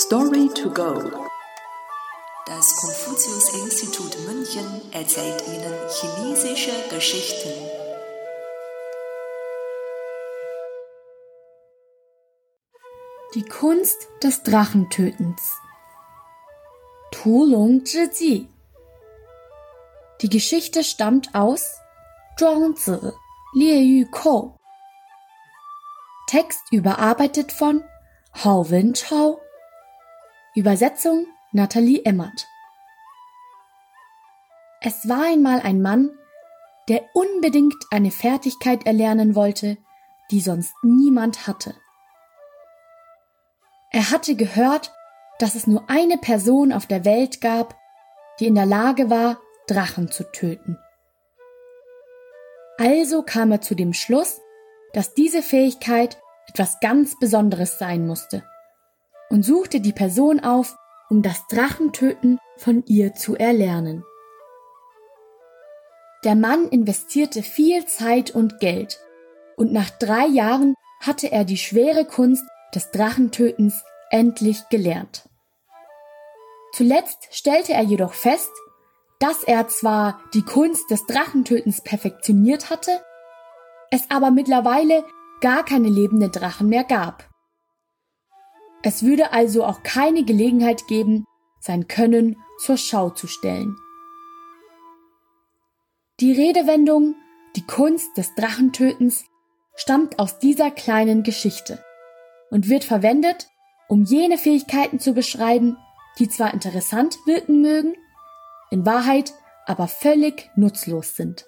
Story to go. Das Konfuzius-Institut München erzählt Ihnen chinesische Geschichten. Die Kunst des Drachentötens. Tulong Zhi Die Geschichte stammt aus Zhuangzi, Yu Kou. Text überarbeitet von Hao Wen Chao. Übersetzung Nathalie Emmert. Es war einmal ein Mann, der unbedingt eine Fertigkeit erlernen wollte, die sonst niemand hatte. Er hatte gehört, dass es nur eine Person auf der Welt gab, die in der Lage war, Drachen zu töten. Also kam er zu dem Schluss, dass diese Fähigkeit etwas ganz Besonderes sein musste und suchte die Person auf, um das Drachentöten von ihr zu erlernen. Der Mann investierte viel Zeit und Geld, und nach drei Jahren hatte er die schwere Kunst des Drachentötens endlich gelernt. Zuletzt stellte er jedoch fest, dass er zwar die Kunst des Drachentötens perfektioniert hatte, es aber mittlerweile gar keine lebenden Drachen mehr gab. Es würde also auch keine Gelegenheit geben, sein Können zur Schau zu stellen. Die Redewendung die Kunst des Drachentötens stammt aus dieser kleinen Geschichte und wird verwendet, um jene Fähigkeiten zu beschreiben, die zwar interessant wirken mögen, in Wahrheit aber völlig nutzlos sind.